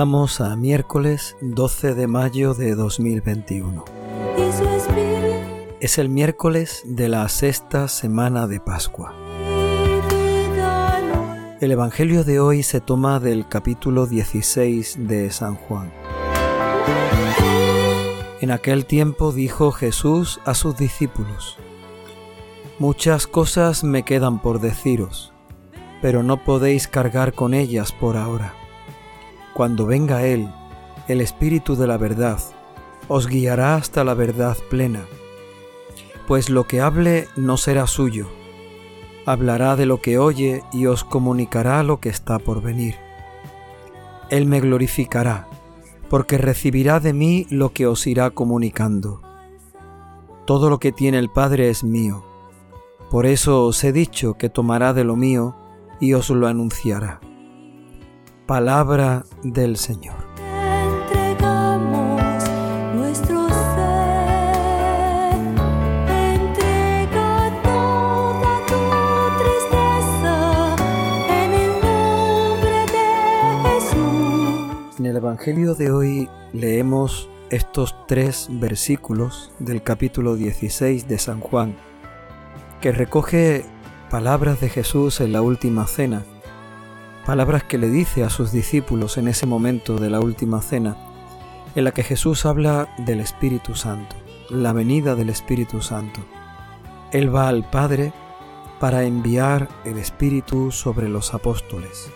Estamos a miércoles 12 de mayo de 2021. Es el miércoles de la sexta semana de Pascua. El Evangelio de hoy se toma del capítulo 16 de San Juan. En aquel tiempo dijo Jesús a sus discípulos, Muchas cosas me quedan por deciros, pero no podéis cargar con ellas por ahora. Cuando venga Él, el Espíritu de la verdad, os guiará hasta la verdad plena, pues lo que hable no será suyo, hablará de lo que oye y os comunicará lo que está por venir. Él me glorificará, porque recibirá de mí lo que os irá comunicando. Todo lo que tiene el Padre es mío, por eso os he dicho que tomará de lo mío y os lo anunciará. Palabra del Señor. Entregamos nuestro ser, entrega toda tu tristeza en el nombre de Jesús. En el Evangelio de hoy leemos estos tres versículos del capítulo 16 de San Juan, que recoge palabras de Jesús en la última cena palabras que le dice a sus discípulos en ese momento de la última cena, en la que Jesús habla del Espíritu Santo, la venida del Espíritu Santo. Él va al Padre para enviar el Espíritu sobre los apóstoles.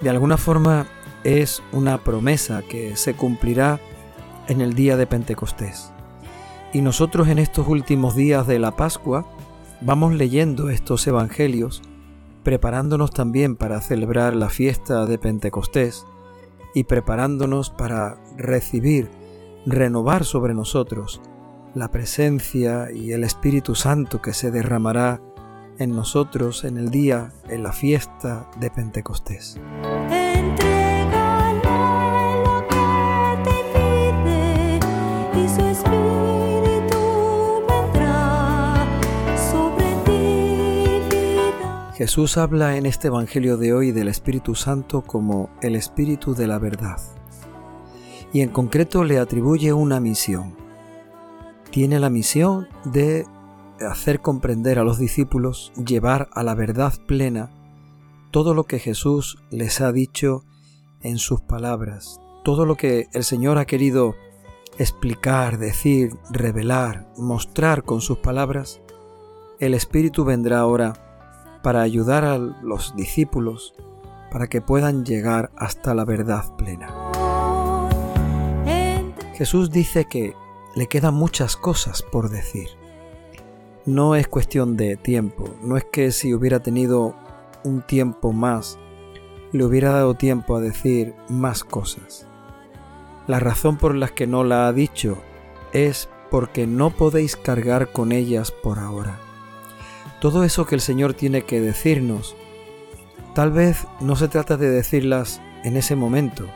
De alguna forma es una promesa que se cumplirá en el día de Pentecostés. Y nosotros en estos últimos días de la Pascua vamos leyendo estos evangelios preparándonos también para celebrar la fiesta de Pentecostés y preparándonos para recibir, renovar sobre nosotros la presencia y el Espíritu Santo que se derramará en nosotros en el día, en la fiesta de Pentecostés. Jesús habla en este Evangelio de hoy del Espíritu Santo como el Espíritu de la verdad. Y en concreto le atribuye una misión. Tiene la misión de hacer comprender a los discípulos, llevar a la verdad plena todo lo que Jesús les ha dicho en sus palabras, todo lo que el Señor ha querido explicar, decir, revelar, mostrar con sus palabras, el Espíritu vendrá ahora para ayudar a los discípulos para que puedan llegar hasta la verdad plena. Jesús dice que le quedan muchas cosas por decir. No es cuestión de tiempo, no es que si hubiera tenido un tiempo más, le hubiera dado tiempo a decir más cosas. La razón por la que no la ha dicho es porque no podéis cargar con ellas por ahora. Todo eso que el Señor tiene que decirnos, tal vez no se trata de decirlas en ese momento,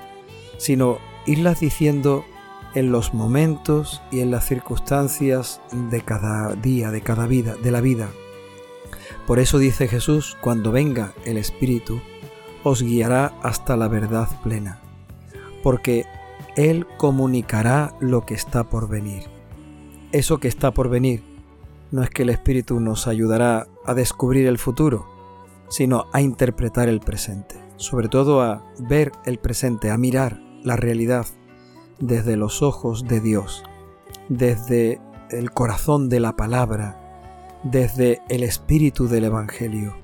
sino irlas diciendo en los momentos y en las circunstancias de cada día, de cada vida, de la vida. Por eso dice Jesús, cuando venga el Espíritu, os guiará hasta la verdad plena, porque Él comunicará lo que está por venir. Eso que está por venir no es que el Espíritu nos ayudará a descubrir el futuro, sino a interpretar el presente, sobre todo a ver el presente, a mirar la realidad desde los ojos de Dios, desde el corazón de la palabra, desde el espíritu del Evangelio.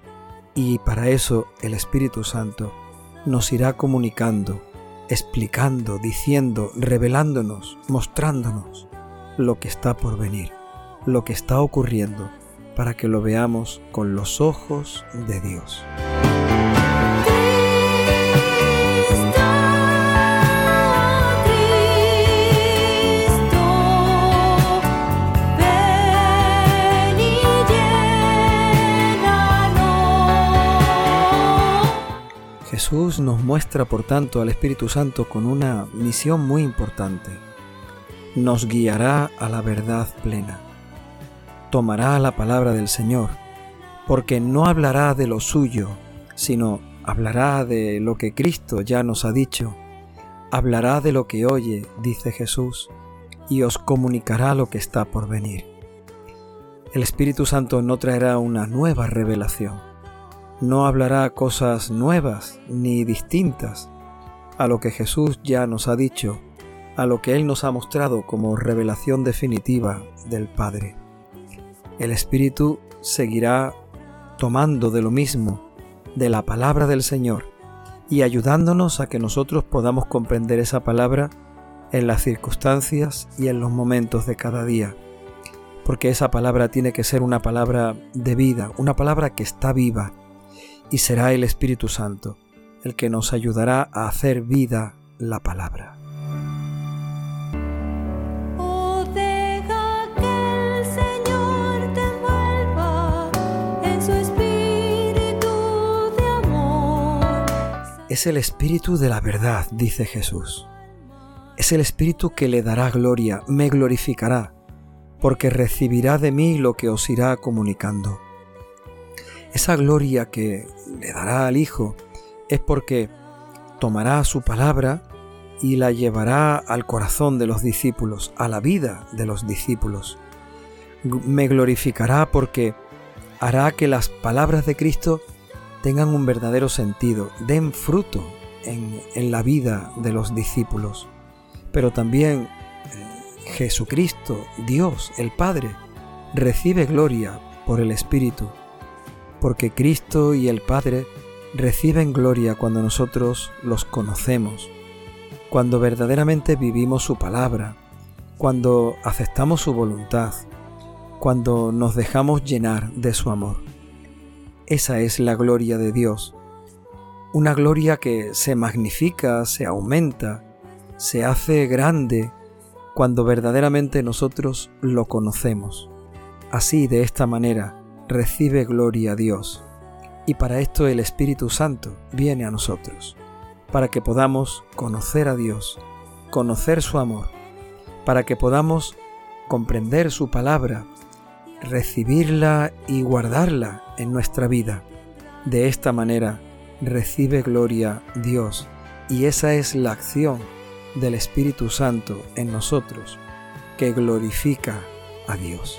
Y para eso el Espíritu Santo nos irá comunicando, explicando, diciendo, revelándonos, mostrándonos lo que está por venir, lo que está ocurriendo, para que lo veamos con los ojos de Dios. Jesús nos muestra, por tanto, al Espíritu Santo con una misión muy importante. Nos guiará a la verdad plena. Tomará la palabra del Señor, porque no hablará de lo suyo, sino hablará de lo que Cristo ya nos ha dicho hablará de lo que oye, dice Jesús, y os comunicará lo que está por venir. El Espíritu Santo no traerá una nueva revelación, no hablará cosas nuevas ni distintas a lo que Jesús ya nos ha dicho, a lo que Él nos ha mostrado como revelación definitiva del Padre. El Espíritu seguirá tomando de lo mismo, de la palabra del Señor, y ayudándonos a que nosotros podamos comprender esa palabra en las circunstancias y en los momentos de cada día. Porque esa palabra tiene que ser una palabra de vida, una palabra que está viva, y será el Espíritu Santo el que nos ayudará a hacer vida la palabra. Es el Espíritu de la verdad, dice Jesús. Es el Espíritu que le dará gloria, me glorificará, porque recibirá de mí lo que os irá comunicando. Esa gloria que le dará al Hijo es porque tomará su palabra y la llevará al corazón de los discípulos, a la vida de los discípulos. Me glorificará porque hará que las palabras de Cristo tengan un verdadero sentido, den fruto en, la vida de los discípulos. Pero también eh, Jesucristo, Dios, el Padre, recibe gloria por el Espíritu, porque Cristo y el Padre reciben gloria cuando nosotros los conocemos, cuando verdaderamente vivimos su palabra, cuando aceptamos su voluntad, cuando nos dejamos llenar de su amor. Esa es la gloria de Dios, una gloria que se magnifica, se aumenta, se hace grande cuando verdaderamente nosotros lo conocemos. Así, de esta manera, recibe gloria a Dios. Y para esto el Espíritu Santo viene a nosotros, para que podamos conocer a Dios, conocer su amor, para que podamos comprender su palabra, recibirla y guardarla en nuestra vida. De esta manera recibe gloria Dios y esa es la acción del Espíritu Santo en nosotros que glorifica a Dios.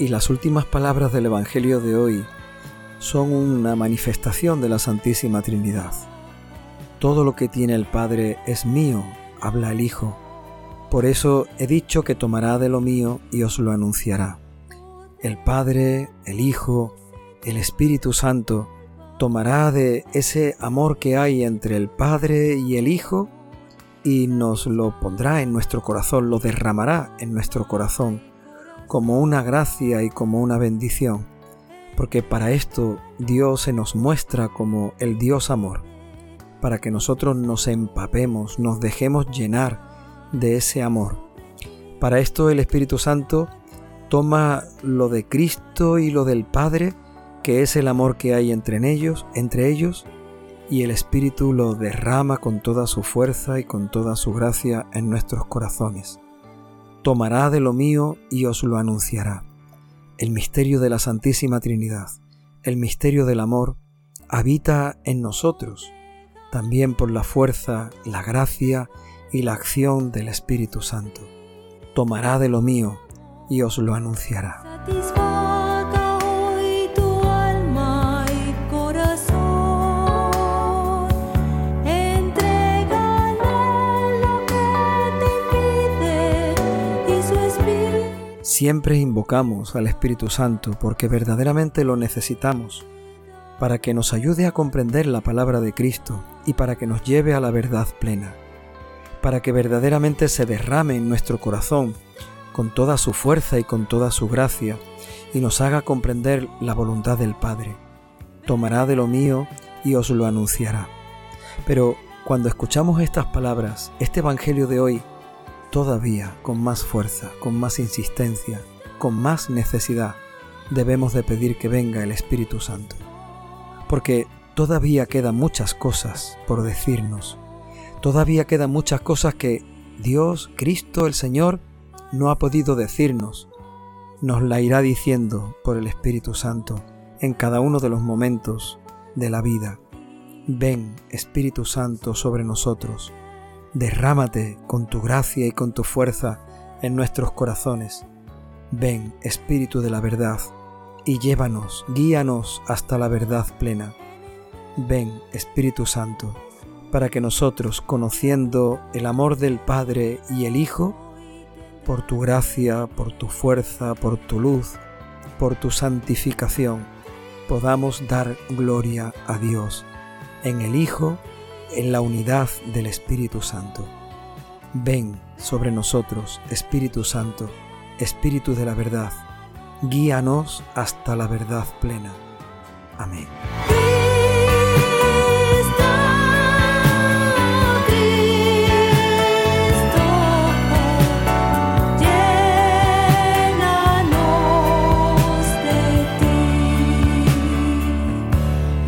Y las últimas palabras del Evangelio de hoy son una manifestación de la Santísima Trinidad. Todo lo que tiene el Padre es mío, habla el Hijo. Por eso he dicho que tomará de lo mío y os lo anunciará. El Padre, el Hijo, el Espíritu Santo tomará de ese amor que hay entre el Padre y el Hijo y nos lo pondrá en nuestro corazón, lo derramará en nuestro corazón como una gracia y como una bendición, porque para esto Dios se nos muestra como el Dios amor, para que nosotros nos empapemos, nos dejemos llenar de ese amor. Para esto el Espíritu Santo toma lo de Cristo y lo del Padre, que es el amor que hay entre ellos, entre ellos, y el Espíritu lo derrama con toda su fuerza y con toda su gracia en nuestros corazones. Tomará de lo mío y os lo anunciará. El misterio de la Santísima Trinidad, el misterio del amor, habita en nosotros, también por la fuerza, la gracia y la acción del Espíritu Santo. Tomará de lo mío y os lo anunciará. Satisfaga hoy tu alma y corazón. Entrégale lo que te pide y su espíritu. Siempre invocamos al Espíritu Santo porque verdaderamente lo necesitamos, para que nos ayude a comprender la palabra de Cristo y para que nos lleve a la verdad plena, para que verdaderamente se derrame en nuestro corazón con toda su fuerza y con toda su gracia y nos haga comprender la voluntad del Padre. Tomará de lo mío y os lo anunciará. Pero cuando escuchamos estas palabras, este Evangelio de hoy, todavía con más fuerza, con más insistencia, con más necesidad, debemos de pedir que venga el Espíritu Santo. Porque todavía quedan muchas cosas por decirnos. Todavía quedan muchas cosas que Dios, Cristo, el Señor, no ha podido decirnos, nos la irá diciendo por el Espíritu Santo en cada uno de los momentos de la vida. Ven, Espíritu Santo, sobre nosotros. Derrámate con tu gracia y con tu fuerza en nuestros corazones. Ven, Espíritu de la verdad, y llévanos, guíanos hasta la verdad plena. Ven, Espíritu Santo, para que nosotros, conociendo el amor del Padre y el Hijo, por tu gracia, por tu fuerza, por tu luz, por tu santificación, podamos dar gloria a Dios en el Hijo, en la unidad del Espíritu Santo. Ven sobre nosotros, Espíritu Santo, Espíritu de la verdad, Guíanos hasta la verdad plena. Amén. Cristo, llenanos de ti.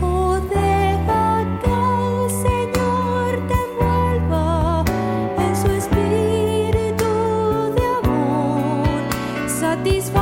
Oh, deja que el Señor te vuelva, en su espíritu de amor, satisfacción.